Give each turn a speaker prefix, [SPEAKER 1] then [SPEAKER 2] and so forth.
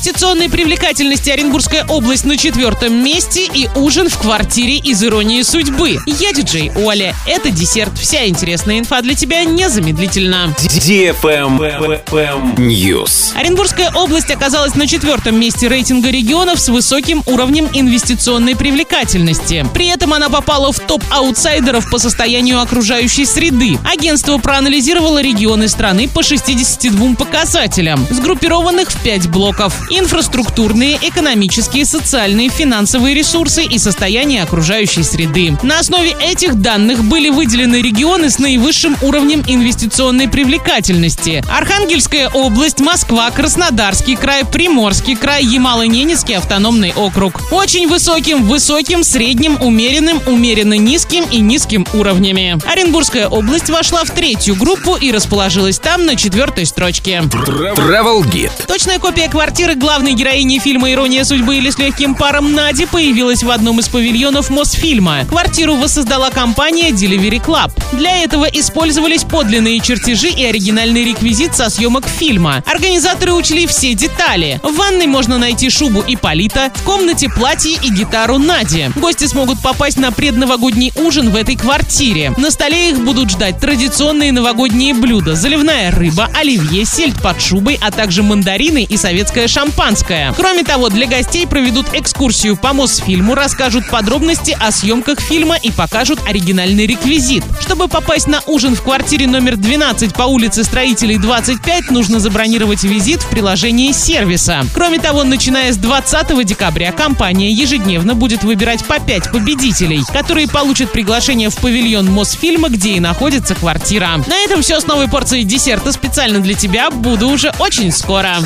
[SPEAKER 1] инвестиционной привлекательности Оренбургская область на четвертом месте и ужин в квартире из иронии судьбы. Я диджей Оля. Это десерт. Вся интересная инфа для тебя незамедлительно.
[SPEAKER 2] News.
[SPEAKER 1] Оренбургская область оказалась на четвертом месте рейтинга регионов с высоким уровнем инвестиционной привлекательности. При этом она попала в топ аутсайдеров по состоянию окружающей среды. Агентство проанализировало регионы страны по 62 показателям, сгруппированных в 5 блоков. Инфраструктурные, экономические, социальные, финансовые ресурсы и состояние окружающей среды. На основе этих данных были выделены регионы с наивысшим уровнем инвестиционной привлекательности. Архангельская область, Москва, Краснодарский край, Приморский край, Ямало-Ненецкий автономный округ. Очень высоким, высоким, средним, умеренным, умеренно низким и низким уровнями. Оренбургская область вошла в третью группу и расположилась там на четвертой строчке.
[SPEAKER 2] Travel Guide.
[SPEAKER 1] Точная копия квартиры главной героини фильма «Ирония судьбы» или «С легким паром» Нади появилась в одном из павильонов Мосфильма. Квартиру воссоздала компания Delivery Club. Для этого использовались подлинные чертежи и оригинальный реквизит со съемок фильма. Организаторы учли все детали. В ванной можно найти шубу и полита, в комнате платье и гитару Нади. Гости смогут попасть на предновогодний ужин в этой квартире. На столе их будут ждать традиционные новогодние блюда. Заливная рыба, оливье, сельдь под шубой, а также мандарины и советское шампанское. Кроме того, для гостей проведут экскурсию по Мосфильму, расскажут подробности о съемках фильма и покажут оригинальный реквизит. Чтобы попасть на ужин в квартире номер 12 по улице Строителей 25, нужно забронировать визит в приложении сервиса. Кроме того, начиная с 20 декабря компания ежедневно будет выбирать по 5 победителей, которые получат приглашение в павильон Мосфильма, где и находится квартира. На этом все с новой порцией десерта специально для тебя. Буду уже очень скоро.